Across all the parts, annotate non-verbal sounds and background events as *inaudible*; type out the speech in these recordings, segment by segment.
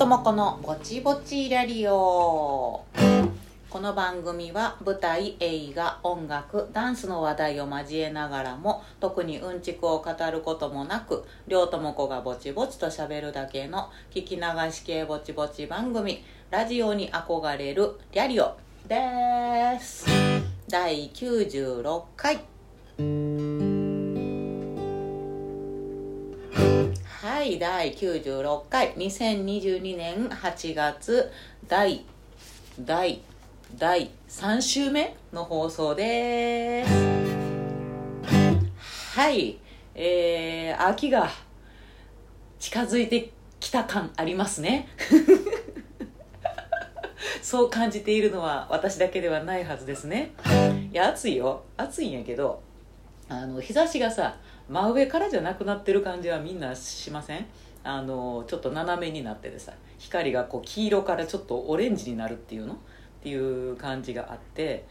ともこのぼちぼちラリオ。この番組は舞台映画音楽ダンスの話題を交えながらも特にうんちくを語ることもなくりょうともこがぼちぼちと喋るだけの聞き流し系ぼちぼち番組ラジオに憧れるリャリオです。第96回。はい第96回。2022年8月第第第3週目の放送です。はい。えー、秋が近づいてきた感ありますね。*laughs* そう感じているのは私だけではないはずですね。いや暑いよ。暑いんやけどあの日差しがさ真上からじゃなくなってる感じはみんなしません？あのちょっと斜めになっててさ光がこう黄色からちょっとオレンジになるっていうの？っていう感じがあって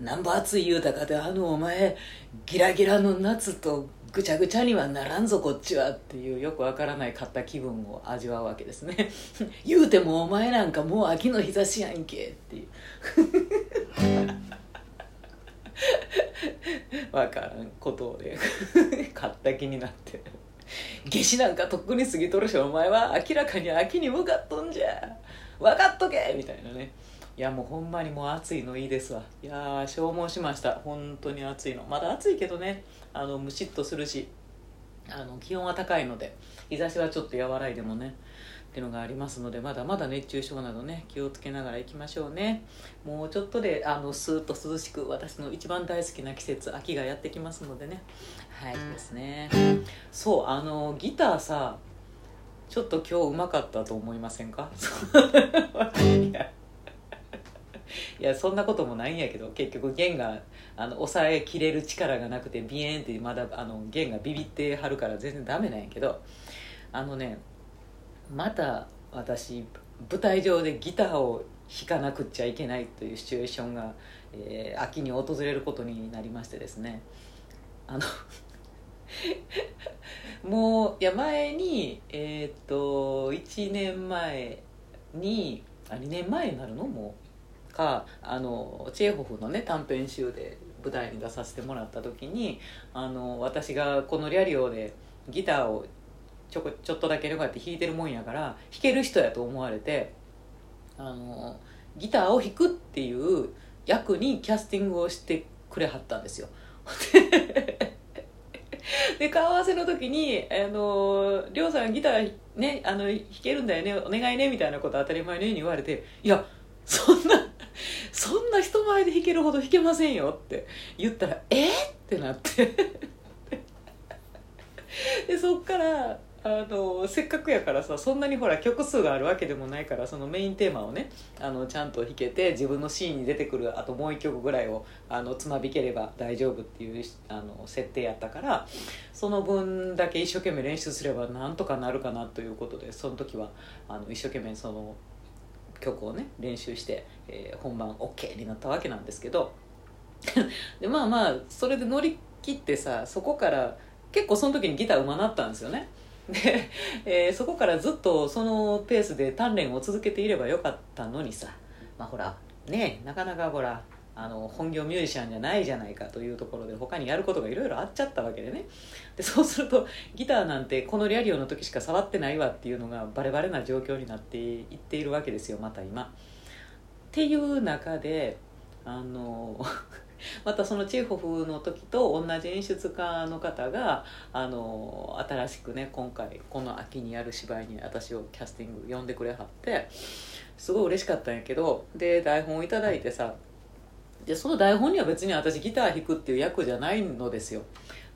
なんぼ暑い言うたかであのお前ギラギラの夏とぐちゃぐちゃにはならんぞこっちはっていうよくわからない買った気分を味わうわけですね。*laughs* 言うてもお前なんかもう秋の日差しやんけっていう。*laughs* わからんことで買った気になって。夏至なんかとっくに過ぎとるしお前は明らかに秋に向かっとんじゃ。分かっとけみたいなね。いやもうほんまにもう暑いのいいですわ。いや消耗しました。本当に暑いの。まだ暑いけどねあのムシッとするしあの気温は高いので日差しはちょっと和らいでもね。っていうのがありますのでまだまだ熱中症などね気をつけながら行きましょうね。もうちょっとであのスーッと涼しく私の一番大好きな季節秋がやってきますのでね。はいですね。そうあのギターさちょっと今日うまかったと思いませんか？*laughs* いやいやそんなこともないんやけど結局弦があの抑えきれる力がなくてビエンってまだあの弦がビビってはるから全然ダメなんやけどあのねまた私舞台上でギターを弾かなくちゃいけないというシチュエーションが、えー、秋に訪れることになりましてですね。あの *laughs* もういや前にえっ、と1年前にあ2年前になるの？もうかあのチェーホフのね短編集で舞台に出させてもらった時にあの私がこのリャリオでギターをちょこちょっとだけこうやって弾いてるもんやから弾ける人やと思われてあのギターを弾くっていう役にキャスティングをしてくれはったんですよ *laughs* で顔合わせの時に「あのりょうさんギターねあの弾けるんだよねお願いね」みたいなこと当たり前のように言われて「いやそんなそんな人前で弾けるほど弾けませんよ」って言ったら「えっ?」ってなって *laughs* でそっからあのせっかくやからさそんなにほら曲数があるわけでもないからそのメインテーマをねあのちゃんと弾けて自分のシーンに出てくるあともう一曲ぐらいをあのつまびければ大丈夫っていうあの設定やったからその分だけ一生懸命練習すればなんとかなるかなということでその時はあの一生懸命その曲をね練習して、えー、本番 OK になったわけなんですけど *laughs* でまあまあそれで乗り切ってさそこから結構その時にギターうまなったんですよね。で、えー、そこからずっとそのペースで鍛錬を続けていればよかったのにさまあほらねなかなかほらあの本業ミュージシャンじゃないじゃないかというところで他にやることがいろいろあっちゃったわけでねでそうするとギターなんてこのリャリオの時しか触ってないわっていうのがバレバレな状況になっていっているわけですよまた今。っていう中であのまたそのチーホフの時と同じ演出家の方があの新しくね今回この秋にやる芝居に私をキャスティング呼んでくれはってすごい嬉しかったんやけどで台本を頂いてさでその台本には別に私ギター弾くっていう役じゃないのですよ。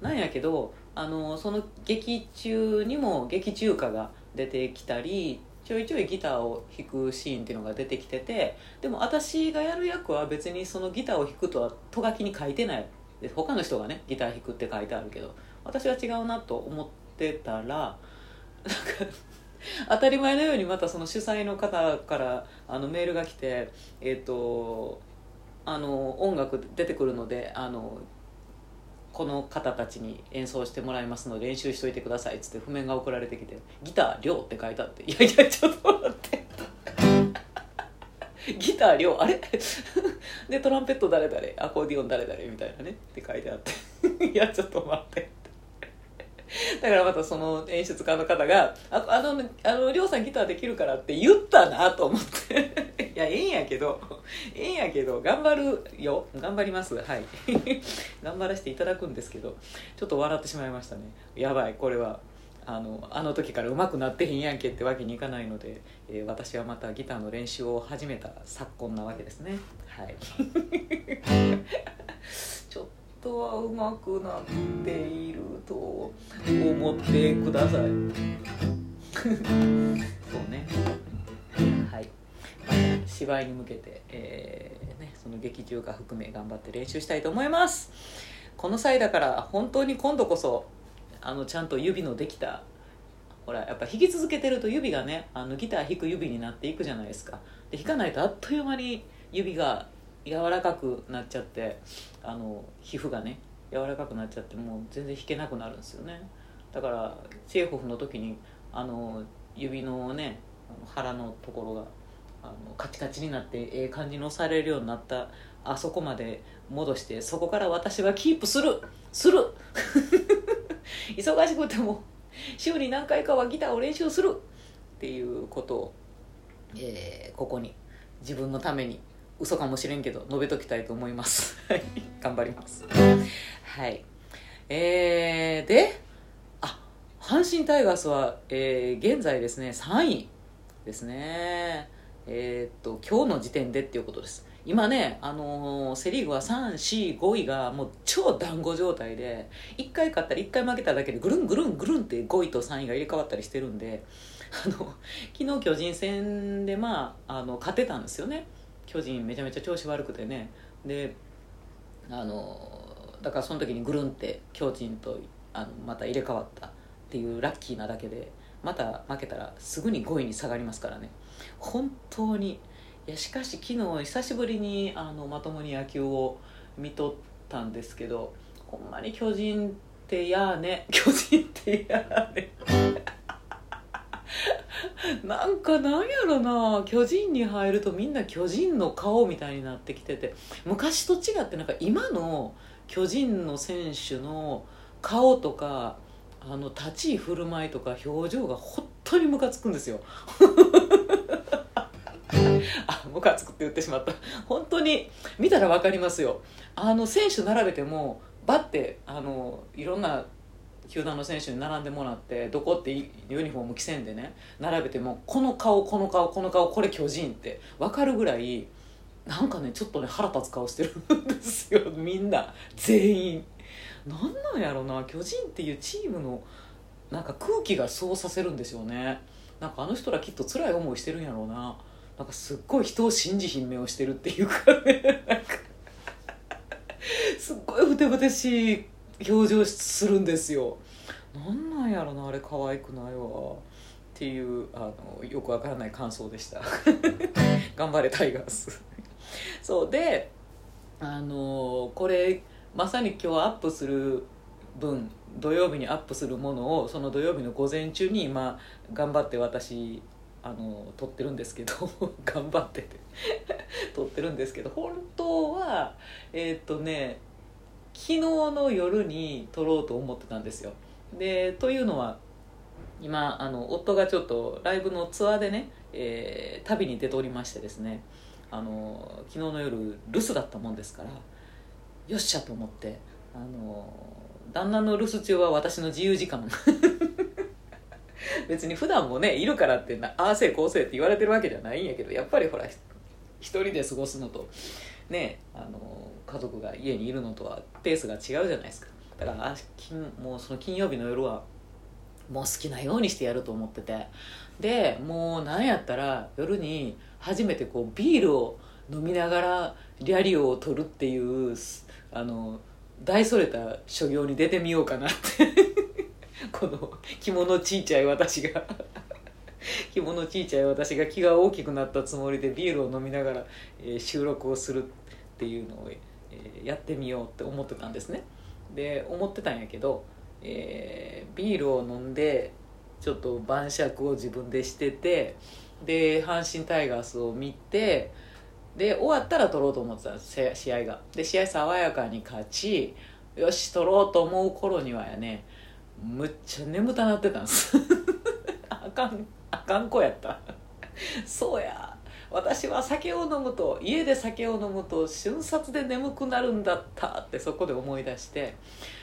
なんやけどあのその劇中にも劇中歌が出てきたりちょいちょいギターを弾くシーンっていうのが出てきててでも私がやる役は別にそのギターを弾くとはとがきに書いてないで他の人がねギター弾くって書いてあるけど私は違うなと思ってたらなんか当たり前のようにまたその主催の方からあのメールが来てえっ、ー、とあの音楽出てくるのであのこの方たちに演奏してもらいますので練習しといてくださいっつって譜面が送られてきて「ギター量」って書いてあって「いやいやちょっと待って」*laughs* ギター量あれ？*laughs* でトランペット誰誰アコーディオン誰誰みたいなねって書いてあって。*laughs* いやちょっと待って。*laughs* だからまたその演出家の方が「ああのあの亮さんギターできるから」って言ったなと思って。*laughs* いやええんやけどええんやけど頑張るよ。頑張ります。はい。*laughs* 頑張らせていただくんですけどちょっと笑ってしまいましたね。やばいこれはあのあの時から上手くなってへんやんけってわけにいかないので、えー、私はまたギターの練習を始めた昨今なわけですね。はい。とは上手くなっていると思ってください。*laughs* そうね。はい。芝居に向けて、えーね、その劇中歌含め頑張って練習したいと思います。この際だから本当に今度こそあのちゃんと指のできたほらやっぱ弾き続けてると指がねあのギター弾く指になっていくじゃないですか。で弾かないとあっという間に指が柔らかくなっちゃってあの皮膚がね柔らかくなっちゃってもう全然弾けなくなるんですよね。だからチェーホフの時にあの指のね腹のところがあのカチカチになってええ感じに押されるようになったあそこまで戻してそこから私はキープするする。*laughs* 忙しくても週に何回かはギターを練習するっていうことを、えー、ここに自分のために嘘かもしれんけど述べときたいと思います。*laughs* 頑張ります。はい。えー、であ阪神タイガースは、えー、現在ですね3位ですね。えー、っと今日の時点でっていうことです。今ね、あのー、セ・リーグは3、4、5位がもう超団子状態で1回勝ったり1回負けただけでぐるんぐるんぐるんって5位と3位が入れ替わったりしてるんであの昨日巨人戦で、まあ、あの勝てたんですよね。巨人めちゃめちゃ調子悪くてね。であのだからその時にぐるんって巨人とあのまた入れ替わったっていうラッキーなだけでまた負けたらすぐに5位に下がりますからね。本当にいやしかし昨日久しぶりにあのまともに野球を見とったんですけどほんまに巨人ってやーね。巨人ってやーね。なんかなんやろな巨人に入るとみんな巨人の顔みたいになってきてて。昔と違ってなんか今の巨人の選手の顔とかあの立ち居振る舞いとか表情が本当にムカつくんですよ。*laughs* あムカつくって言ってしまった。本当に見たら分かりますよ。あの選手並べてもバッてあのいろんな球団の選手に並んでもらってどこってユニフォーム着せんでね並べてもこの顔この顔この顔これ巨人って分かるぐらいなんかねちょっとね腹立つ顔してるんですよ。*laughs* みんな。全員。なんなんやろな巨人っていうチームのなんか空気がそうさせるんですよね。なんかあの人らきっと辛い思いしてるんやろうな。なんかすっごい人を信じ品名をしてるっていうかね。なんかすっごいふてぶてしい表情するんですよ。なんなんやろなあれ可愛くないわ。っていうあのよくわからない感想でした。*laughs* 頑張れタイガース。そうであのこれまさに今日アップする分土曜日にアップするものをその土曜日の午前中に今頑張って私あの撮ってるんですけど *laughs* 頑張ってて *laughs* 撮ってるんですけど本当はえー、っとね昨日の夜に撮ろうと思ってたんですよ。でというのは今あの夫がちょっとライブのツアーでね、えー、旅に出ておりましてですねあの昨日の夜留守だったもんですからよっしゃと思ってあの旦那の留守中は私の自由時間。*laughs* 別に普段もねいるからってなああせいこうせいって言われてるわけじゃないんやけどやっぱりほら一人で過ごすのと。ねあの家族が家にいるのとはペースが違うじゃないですか。だから金もうその金曜日の夜はもう好きなようにしてやると思ってて。でもう何やったら夜に初めてこうビールを飲みながらリャリオを取るっていうあの大それた所業に出てみようかなって。*laughs* この着物ちいちゃい私が。*laughs* 着物ちいちゃい私が気が大きくなったつもりでビールを飲みながら、え、収録をするっていうのを、え、やってみようって思ってたんですね。で思ってたんやけど、えービールを飲んでちょっと晩酌を自分でしててで阪神タイガースを見てで終わったら取ろうと思ってた試合が。で試合爽やかに勝ちよし取ろうと思う頃にはやねむっちゃ眠たなってたんです。*laughs* あかん。あかん子やった。そうや。私は酒を飲むと家で酒を飲むと瞬殺で眠くなるんだったってそこで思い出して。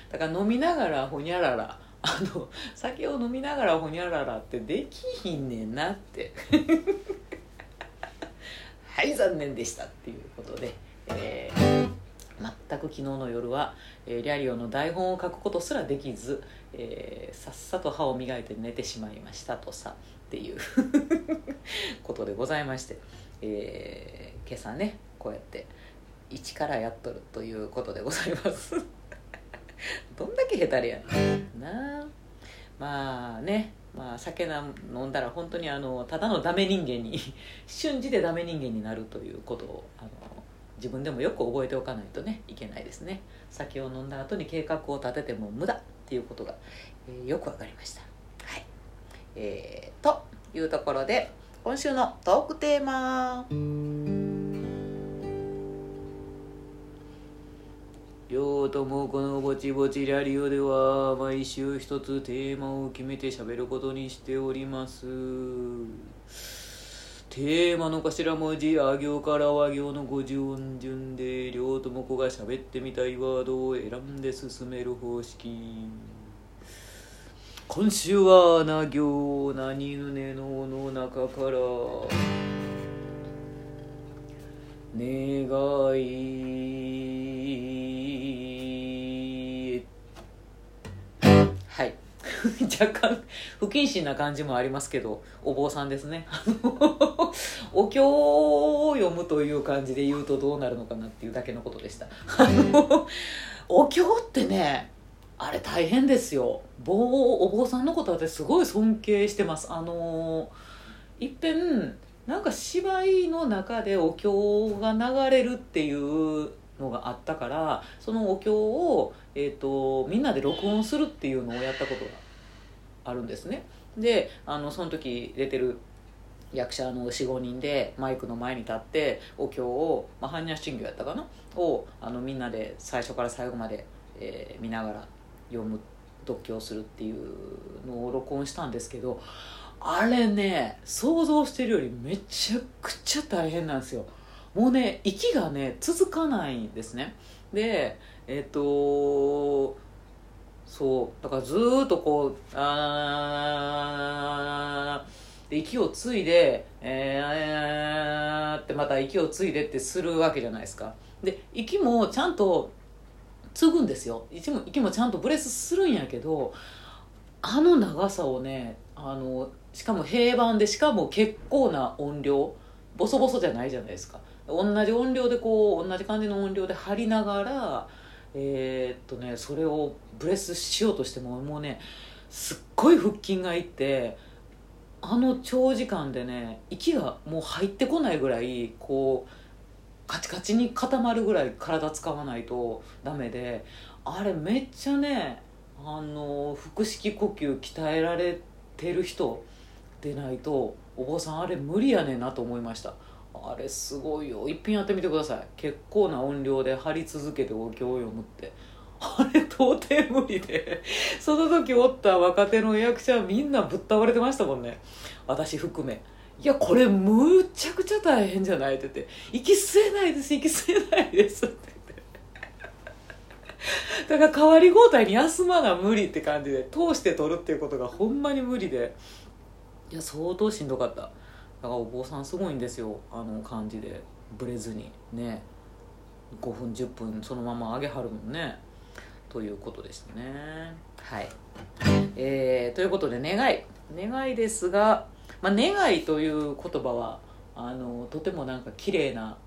だから飲みながらほにゃらら。あの酒を飲みながらほにゃららってできひんねんなって。*laughs* はい残念でしたっていうことで、えー全く昨日の夜は、えーリャリオの台本を書くことすらできず、えーさっさと歯を磨いて寝てしまいましたとさ。っていう。*laughs* ことでございまして、えー今朝ねこうやって一からやっとるということでございます。*laughs* どんだけ下手れやなあ。まあねまあ酒な飲んだら本当にあのただのダメ人間に *laughs* 瞬時でダメ人間になるということをあの自分でもよく覚えておかないとねいけないですね。酒を飲んだ後に計画を立てても無駄っていうことが、えーよくわかりました。えー、というところで今週のトークテーマ。ようともこのぼちぼちラリオでは毎週一つテーマを決めて喋ることにしております。テーマの頭文字あ行から和行の五十音順で両友子が喋ってみたいワードを選んで進める方式。今週はな行何ぬねのの中から願い。はい。*laughs* 若干不謹慎な感じもありますけどお坊さんですね。*laughs* お経を読むという感じで言うとどうなるのかなっていうだけのことでした。あのお経ってねあれ大変ですよ。坊お坊さんのこと私すごい尊敬してます。あのいっぺんなんか芝居の中でお経が流れるっていうのがあったからそのお経を、えー、とみんなで録音するっていうのをやったことがあるんですね。であのその時出てる役者の45人でマイクの前に立ってお経を、まあ、般若心経やったかな？をあのみんなで最初から最後まで、えー見ながら読む読経するっていうのを録音したんですけどあれね想像してるよりめちゃくちゃ大変なんですよもうね息がね続かないんですねでえっ、とそうだからずーっとこうあーで息をついでえーってまた息をついでってするわけじゃないですかで息もちゃんと継ぐんですよ。息も息もちゃんとブレスするんやけどあの長さをねあのしかも平板でしかも結構な音量ボソボソじゃないじゃないですか。同じ音量でこう同じ感じの音量で張りながらえーっとねそれをブレスしようとしてももうねすっごい腹筋がいってあの長時間でね息がもう入ってこないぐらいこうカチカチに固まるぐらい体使わないとダメであれめっちゃねあの腹式呼吸鍛えられてる人でないとお坊さんあれ無理やねんなと思いました。あれすごいよ。一品やってみてください。結構な音量で張り続けてお経を読むって。あれ到底無理で。その時おった若手の役者はみんなぶっ倒れてましたもんね。私含め。いやこれむちゃくちゃ大変じゃない？って言って「息吸えないです息吸えないです」って。言ってだから代わり交代に休まな無理って感じで通して取るっていうことがほんまに無理で。いや相当しんどかった。だからお坊さんすごいんですよあの感じで。ブレずに。ね。5分10分そのまま上げはるもんね。ということでしたね。はい。えー、ということで願い。願いですが、まあ、願いという言葉はあのとてもなんか綺麗な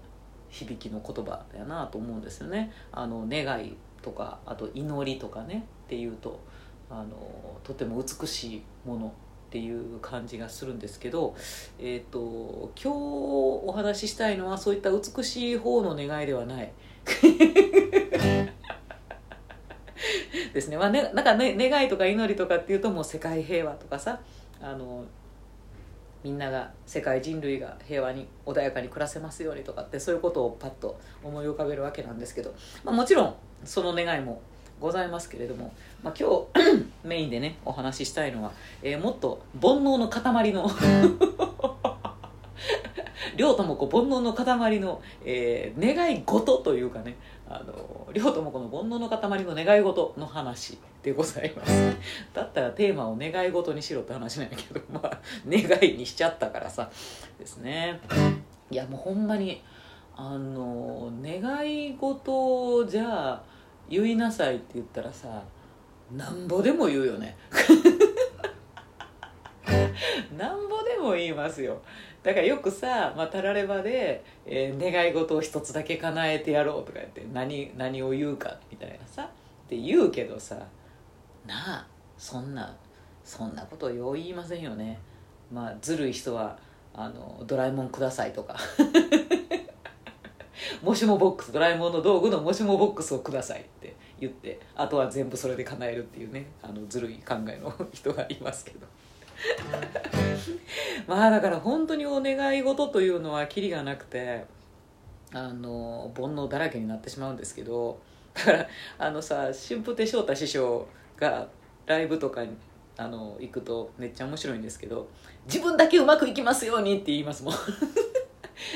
響きの言葉やなと思うんですよね。あの願いとかあと祈りとかねっていうとあのとても美しいものっていう感じがするんですけど、えー、と今日お話ししたいのはそういった美しい方の願いではない。ですね、まあね、なんか、ね、願いとか祈りとかっていうともう世界平和とかさあのみんなが世界人類が平和に穏やかに暮らせますようにとかってそういうことをパッと思い浮かべるわけなんですけど、まあ、もちろんその願いもございますけれども、まあ、今日 *coughs* メインでねお話ししたいのは、えー、もっと煩悩の塊の *laughs* 両友子煩悩の塊の、えー、願い事というかねあの両友子の煩悩の塊の願い事の話でございます。*laughs* だったらテーマを願い事にしろって話なんやけどまあ願いにしちゃったからさですね。いやもうほんまにあの願い事じゃあ言いなさいって言ったらさなんぼでも言うよね。*laughs* なんぼでも言いますよ。だからよくさ、まあ、たらればで、えー、願い事を一つだけ叶えてやろうとか言って何何を言うかみたいなさって言うけどさなあそんなそんなことよう言いませんよね。まあずるい人はあのドラえもんくださいとか。*laughs* もしもボックスドラえもんの道具のもしもボックスをくださいって言ってあとは全部それで叶えるっていうねあのずるい考えの人がいますけど。*laughs* まあだから本当にお願い事というのはキリがなくてあの煩悩だらけになってしまうんですけどだからあのさ春風亭昇太師匠がライブとかにあの行くとめっちゃ面白いんですけど自分だけうまくいきますようにって言いますもん。*laughs*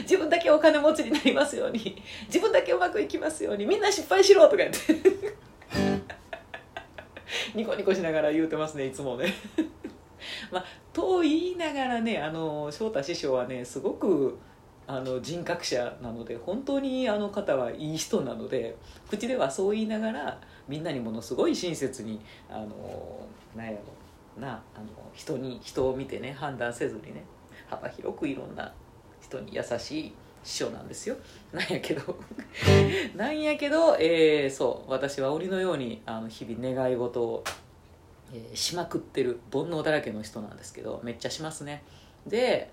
自分だけお金持ちになりますように自分だけうまくいきますようにみんな失敗しろとか言って。*laughs* ニコニコしながら言うてますねいつもね。まあ、と言いながらねあの翔太師匠はねすごくあの人格者なので本当にあの方はいい人なので口ではそう言いながらみんなにものすごい親切にあのなんやろなあの人に人を見てね判断せずにね幅広くいろんな人に優しい師匠なんですよ。なんやけど *laughs* なんやけど、えー、そう私は鬼のようにあの日々願い事をえー、しまくってる煩悩だらけの人なんですけどめっちゃしますね。で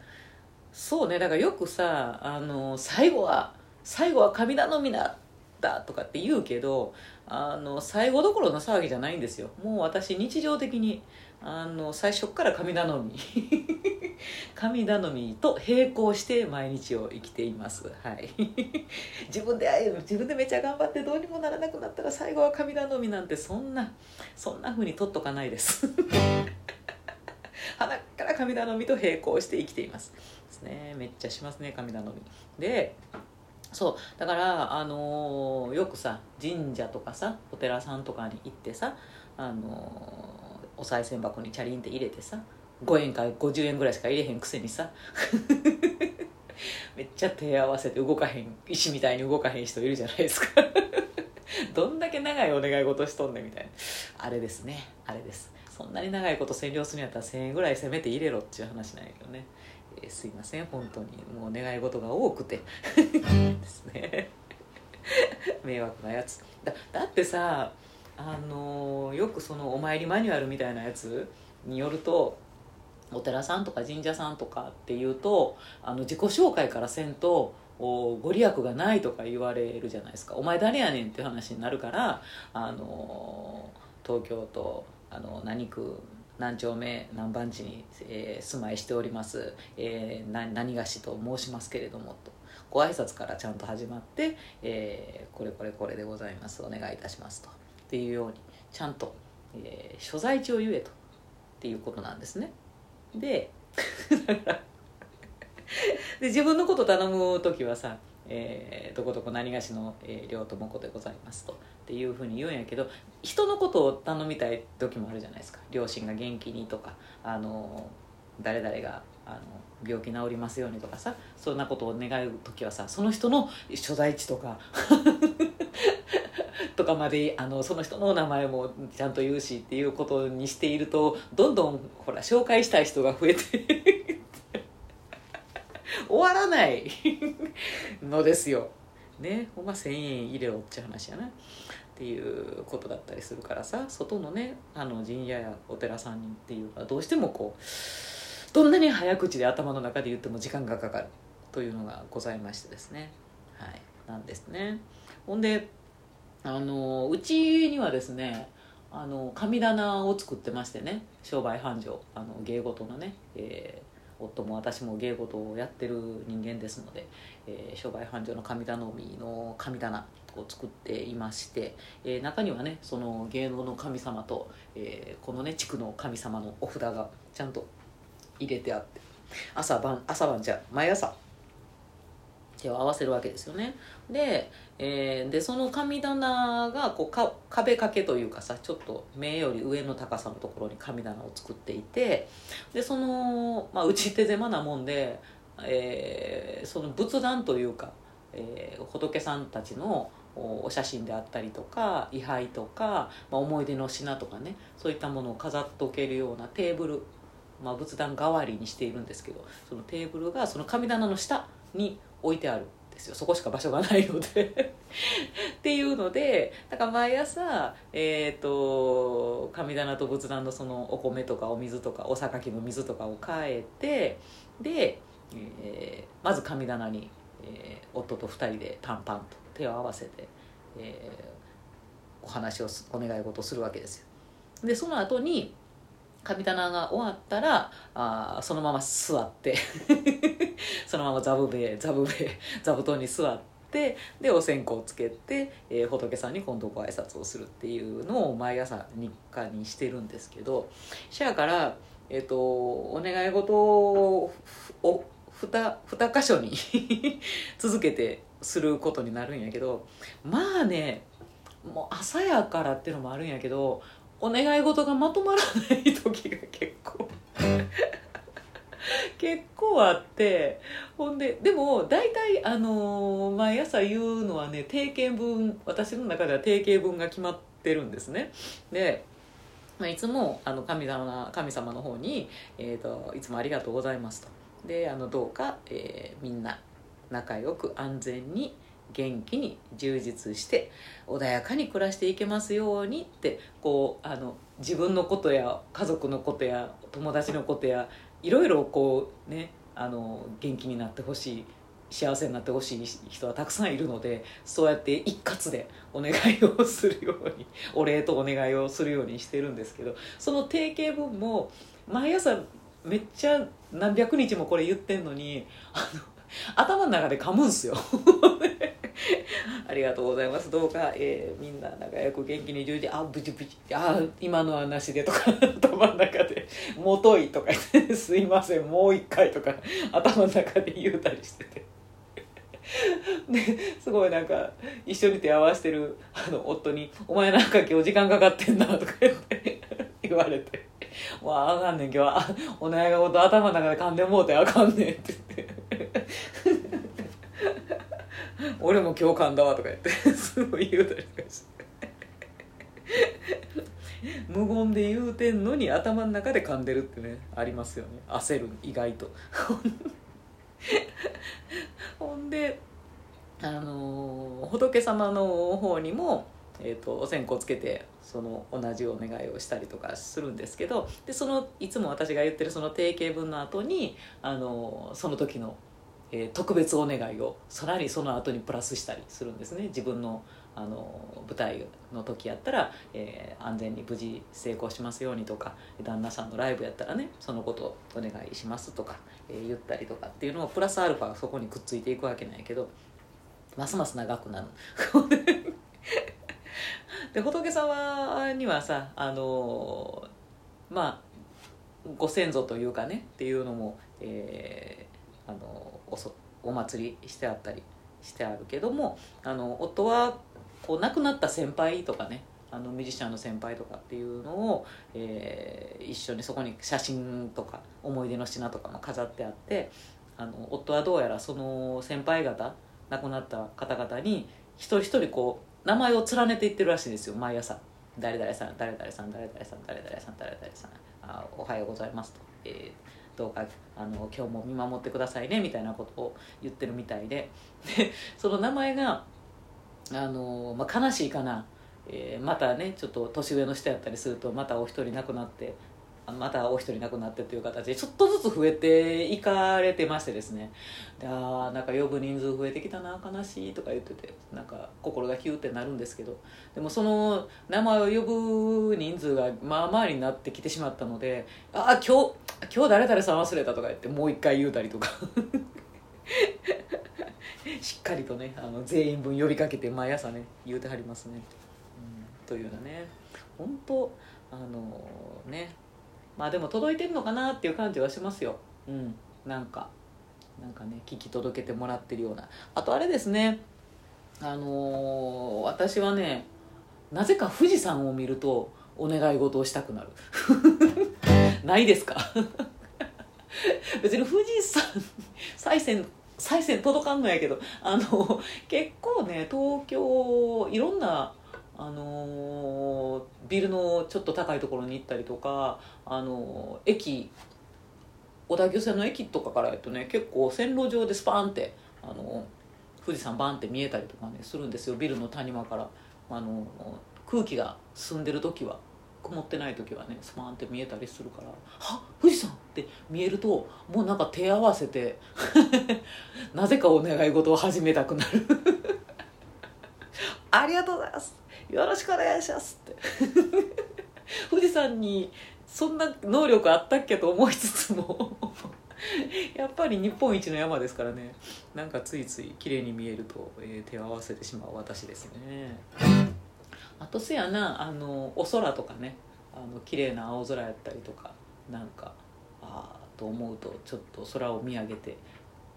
そうねだからよくさあの最後は最後は神頼みだだとかって言うけどあの最後どころの騒ぎじゃないんですよ。もう私日常的にあの最初から神頼み。*laughs* 神頼みと並行して毎日を生きています。はい。*laughs* 自分で自分でめっちゃ頑張ってどうにもならなくなったら最後は神頼みなんてそんなそんな風に取っとかないです。*laughs* 鼻から神頼みと並行して生きています。ですね。めっちゃしますね神頼み。でそう。だからあのー、よくさ神社とかさお寺さんとかに行ってさあのーお賽銭箱にチャリンって入れてさ5円か50円ぐらいしか入れへんくせにさ *laughs* めっちゃ手合わせて動かへん石みたいに動かへん人いるじゃないですか。*laughs* どんだけ長いお願い事しとんねんみたいな。あれですね。あれです。そんなに長いこと占領するんやったら1000円ぐらいせめて入れろっていう話なんやけどね、えー、すいません。本当に。もう願い事が多くて。*laughs* ですね。迷惑なやつ。だだってさあのよくそのお参りマニュアルみたいなやつによるとお寺さんとか神社さんとかっていうとあの自己紹介からせんとご利益がないとか言われるじゃないですか「お前誰やねん」って話になるからあの東京都あの何区何丁目何番地に、えー、住まいしております、えー、な何がしと申しますけれどもと。ご挨拶からちゃんと始まって、えー、これこれこれでございます。お願いいたしますと。っていうようにちゃんと、えー、所在地を言えとっていうことなんですね。で *laughs* で自分のこと頼む時はさえー、どこどこ何がしの、えー、両友子でございますとっていうふうに言うんやけど人のことを頼みたい時もあるじゃないですか。両親が元気にとかあの誰々があの病気治りますようにとかさそんなことを願う時はさその人の所在地とかとかまであのその人の名前もちゃんと言うしっていうことにしているとどんどんほら紹介したい人が増えて終わらない。のですよ。ね。ほんま1,000円入れろって話やな。っていうことだったりするからさ外のねあの神社やお寺さんにっていうかどうしてもこうどんなに早口で頭の中で言っても時間がかかるというのがございましてですね。はい。なんですね。ほんであのうちにはですねあの神棚を作ってましてね商売繁盛あの芸事のね、えー夫も私も芸事をやってる人間ですので、えー商売繁盛の神頼みの神棚を作っていまして、えー中にはねその芸能の神様と、えこのね地区の神様のお札がちゃんと入れてあって朝晩朝晩じゃ毎朝手を合わせるわけですよね。で,、えーでその神棚がこうか壁掛けというかさちょっと目より上の高さのところに神棚を作っていてでその、まあ、うち手狭なもんで、えーその仏壇というか、えー仏さんたちのおお写真であったりとか位牌とか、まあ、思い出の品とかねそういったものを飾っておけるようなテーブル、まあ、仏壇代わりにしているんですけどそのテーブルがその神棚の下に置いてあるんですよ。そこしか場所がないので。*laughs* っていうのでだから毎朝、えー、と神棚と仏壇のそのお米とかお水とかお榊の水とかを変えてで、えーまず神棚に、えー夫と二人でパンパンと手を合わせて、えーお話をお願い事をするわけですよ。でその後に神棚が終わったらあそのまま座って。*laughs* そのまま座布べ座布べ座布団に座ってでお線香をつけて、えー仏さんに今度ご挨拶をするっていうのを毎朝日課にしてるんですけどしやから、えっとお願い事をお 2, 2箇所に *laughs* 続けてすることになるんやけどまあねもう朝やからっていうのもあるんやけどお願い事がまとまらない時が結構。*laughs* *laughs* 結構あってほんででも大体あの毎朝言うのはね定型文私の中では定型文が決まってるんですね。で、まあ、いつもあの神様神様の方に、えーと「いつもありがとうございます」と。であのどうか、えーみんな仲良く安全に元気に充実して穏やかに暮らしていけますようにってこうあの自分のことや家族のことや友達のことやいろいろこうねあの元気になってほしい幸せになってほしい人はたくさんいるのでそうやって一括でお願いをするように *laughs* お礼とお願いをするようにしてるんですけどその定型文も毎朝めっちゃ何百日もこれ言ってんのにあの頭の中で噛むんすよ。*laughs* *laughs* ありがとうございます。どうか、えーみんな仲良く元気に充実あブチブチあ今のはなしでとか *laughs* 頭の中で「もとい」とか言って「すいませんもう一回」とか頭の中で言うたりしてて。*laughs* ですごいなんか一緒に手合わせてるあの夫に「お前なんか今日時間かかってんな」とか言って言われて「もうあかんねん今日は。お願い事頭の中で噛んでもうてあかんねん」って言って「*laughs* 俺も今日噛んだわ」とか言って *laughs* すごい言うたりとかして。*laughs* 無言で言うてんのに頭の中で噛んでるってねありますよね。焦る意外と。ほんであの仏様の方にも、えー、とお線香つけてその同じお願いをしたりとかするんですけどでそのいつも私が言ってるその定型文の後にあのーその時の、え特別お願いをさらにその後にプラスしたりするんですね。自分のあの舞台の時やったら、えー安全に無事成功しますようにとか旦那さんのライブやったらねそのことお願いしますとか、えー言ったりとかっていうのをプラスアルファそこにくっついていくわけなんやけどますます長くなる。*laughs* で仏様にはさあのまあご先祖というかねっていうのも、えーあのおそお祭りしてあったりしてあるけどもあの夫はこう亡くなった先輩とかねあのミュージシャンの先輩とかっていうのを、えー一緒にそこに写真とか思い出の品とかも飾ってあってあの夫はどうやらその先輩方亡くなった方々に一人一人こう名前を連ねていってるらしいんですよ毎朝「誰々さん誰々さん誰々さん誰々さん誰々さんあおはようございます」と。えーどうかあの今日も見守ってくださいねみたいなことを言ってるみたいで。でその名前があの、まあ、悲しいかな、えーまたねちょっと年上の人やったりするとまたお一人亡くなってまたお一人亡くなってという形でちょっとずつ増えていかれてましてですね。でああなんか呼ぶ人数増えてきたな悲しいとか言っててなんか心がヒューってなるんですけど。でもその名前を呼ぶ人数がまあまあになってきてしまったので「ああ今日今日誰々さん忘れた」とか言ってもう一回言うたりとか。*laughs* しっかりとねあの全員分呼びかけて毎朝ね言うてはりますね。うん、というようなね。本当あのね。まあでも届いてるのかなっていう感じはしますよ。うん。なんか。なんかね聞き届けてもらってるような。あとあれですね。あのー私はねなぜか富士山を見るとお願い事をしたくなるないですか？*laughs* 別に富士山再銭再銭届かんのやけどあの結構ね東京いろんなあのビルのちょっと高いところに行ったりとか、あの駅小田急線の駅とかからやとね結構線路上でスパンって、あの富士山バンって見えたりとかねするんですよビルの谷間から、あの空気が澄んでる時は。曇ってない時はねスパーンって見えたりするから「は？富士山!」って見えるともうなんか手合わせて *laughs* なぜかお願い事を始めたくなる。*laughs* ありがとうございます。よろしくお願いしますって。富士山にそんな能力あったっけと思いつつも *laughs* やっぱり日本一の山ですからね。なんかついつい綺麗に見えると、えー手を合わせてしまう私ですね。あとせやなあのお空とかねあの綺麗な青空やったりとかなんかああと思うとちょっと空を見上げて、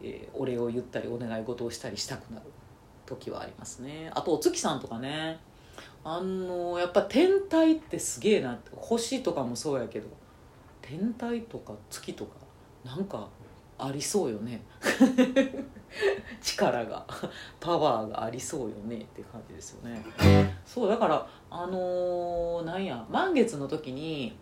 えーお礼を言ったりお願い事をしたりしたくなる時はありますね。あとお月さんとかねあのやっぱ天体ってすげえな星とかもそうやけど天体とか月とかなんかありそうよね。*laughs* 力がパワーがありそうよねって感じですよね。そうだからあのーなんや満月の時に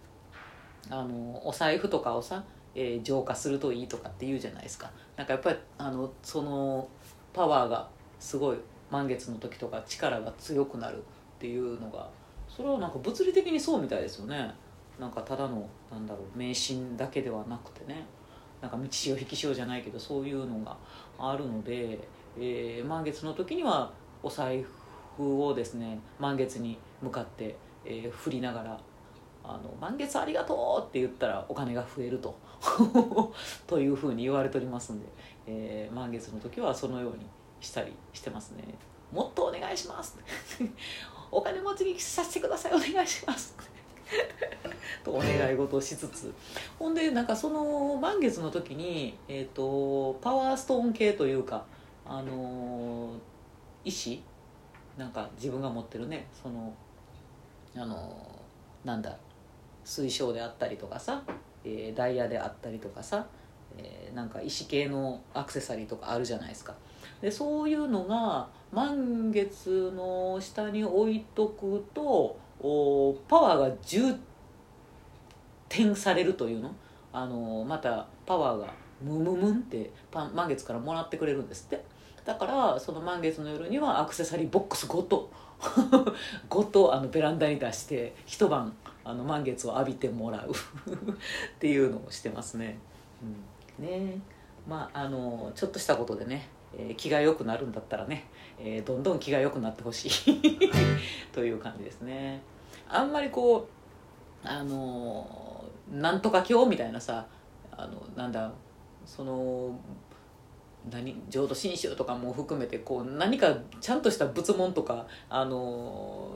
あのお財布とかをさ、えー浄化するといいとかって言うじゃないですか。なんかやっぱりあのそのパワーがすごい満月の時とか力が強くなるっていうのがそれはなんか物理的にそうみたいですよね。なんかただのなんだろう迷信だけではなくてね。なんか道潮引き潮じゃないけどそういうのがあるので、えー満月の時にはお財布をですね満月に向かって、えー振りながらあの「満月ありがとう!」って言ったらお金が増えると *laughs* というふうに言われておりますんで、えー満月の時はそのようにしたりしてますね。もっとお願いします。*laughs* お金持ちにさせてください。お願いします。とお願い事をしつつ。ほんでなんかその満月の時に、えー、とパワーストーン系というかあのー石？なんか自分が持ってるね。そのあのーなんだ水晶であったりとかさ、えーダイヤであったりとかさ、えーなんか石系のアクセサリーとかあるじゃないですか。でそういうのが満月の下に置いとくとおパワーが充填されるというの？あのまたパワーがムムムンってパ満月からもらってくれるんですって。だからその満月の夜にはアクセサリーボックスごと *laughs* ごとあのベランダに出して一晩あの満月を浴びてもらう。*laughs* っていうのをしてますね。うん、ね。まああのちょっとしたことでね、えー気が良くなるんだったらね、えーどんどん気が良くなってほしい。*laughs* という感じですね。あんまりこうあのなんとか今日みたいなさあのなんだその何浄土真宗とかも含めてこう何かちゃんとした仏門とかあの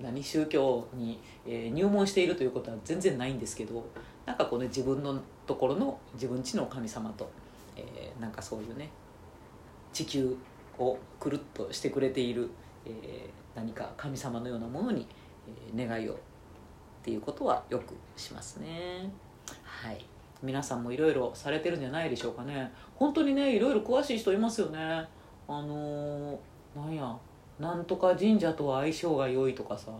何宗教に、え入門しているということは全然ないんですけどなんかこうね自分のところの自分ちの神様と、えーなんかそういうね地球をくるっとしてくれている、えー何か神様のようなものに、願いをっていうことはよくしますね。はい。皆さんもいろいろされてるんじゃないでしょうかね。本当にねいろいろ詳しい人いますよね。あのーなんや。なんとか神社とは相性が良いとかさ。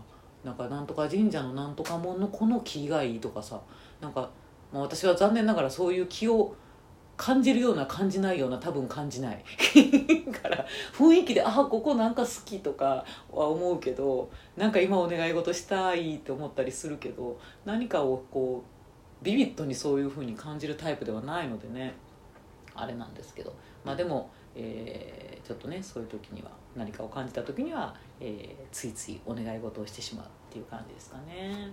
なんかなんとか神社のなんとか門のこの木がいいとかさ。なんか、まあ、私は残念ながらそういう気を感じるような感じないような多分感じない。*laughs* から雰囲気であここなんか好きとかは思うけどなんか今お願い事したいって思ったりするけど何かをこうビビッドにそういうふうに感じるタイプではないのでねあれなんですけど。まあでも、えーちょっとねそういう時には何かを感じた時には、えーついついお願い事をしてしまうっていう感じですかね。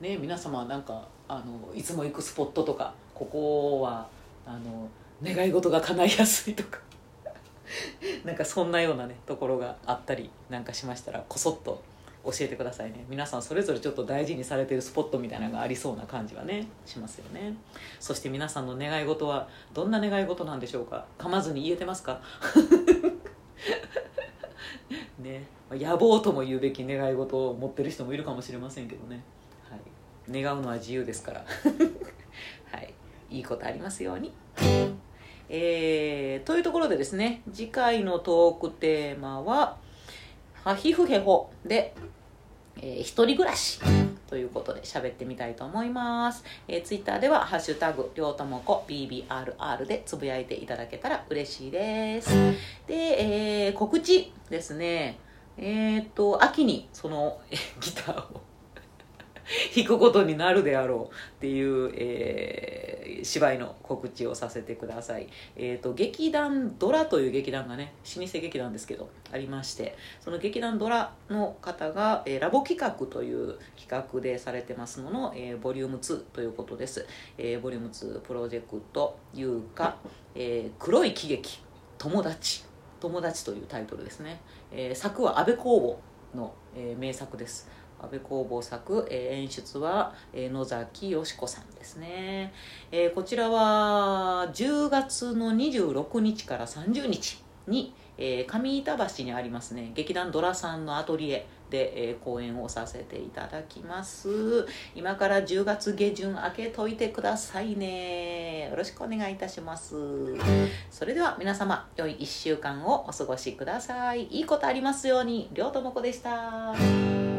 ね皆様なんかあのいつも行くスポットとかここはあの願い事が叶いやすいとか。*laughs* なんかそんなようなねところがあったりなんかしましたらこそっと教えてくださいね。皆さんそれぞれちょっと大事にされてるスポットみたいなのがありそうな感じはねしますよね。そして皆さんの願い事はどんな願い事なんでしょうか。噛まずに言えてますか？*laughs* ね。野望とも言うべき願い事を持ってる人もいるかもしれませんけどね、はい、願うのは自由ですから。いいことありますように。えーというところでですね次回のトークテーマは「ハヒフヘホ」で、えー一人暮らし」ということで喋ってみたいと思います、えー、ツイッターでは「ハッシュタグりょうともこ BBRR」でつぶやいていただけたら嬉しいです。で、えー告知ですね。えっ、と秋にそのえギターを *laughs* 弾くことになるであろうっていう、えー芝居の告知をさせてください、えー、と劇団ドラという劇団がね老舗劇団ですけどありましてその劇団ドラの方が、えーラボ企画という企画でされてますのの、えーボリューム2ということです、えーボリューム2プロジェクト優香、えー黒い喜劇友達友達というタイトルですね、えー作は安倍公房の、えー名作です。安倍工房作、えー演出は、えー野崎よし子さんですね、えーこちらは10月の26日から30日に、えー上板橋にありますね。劇団ドラさんのアトリエで、えー公演をさせていただきます。今から10月下旬開けといてくださいね。よろしくお願いいたします。それでは皆様良い1週間をお過ごしください。いいことありますように。りょうともこでした。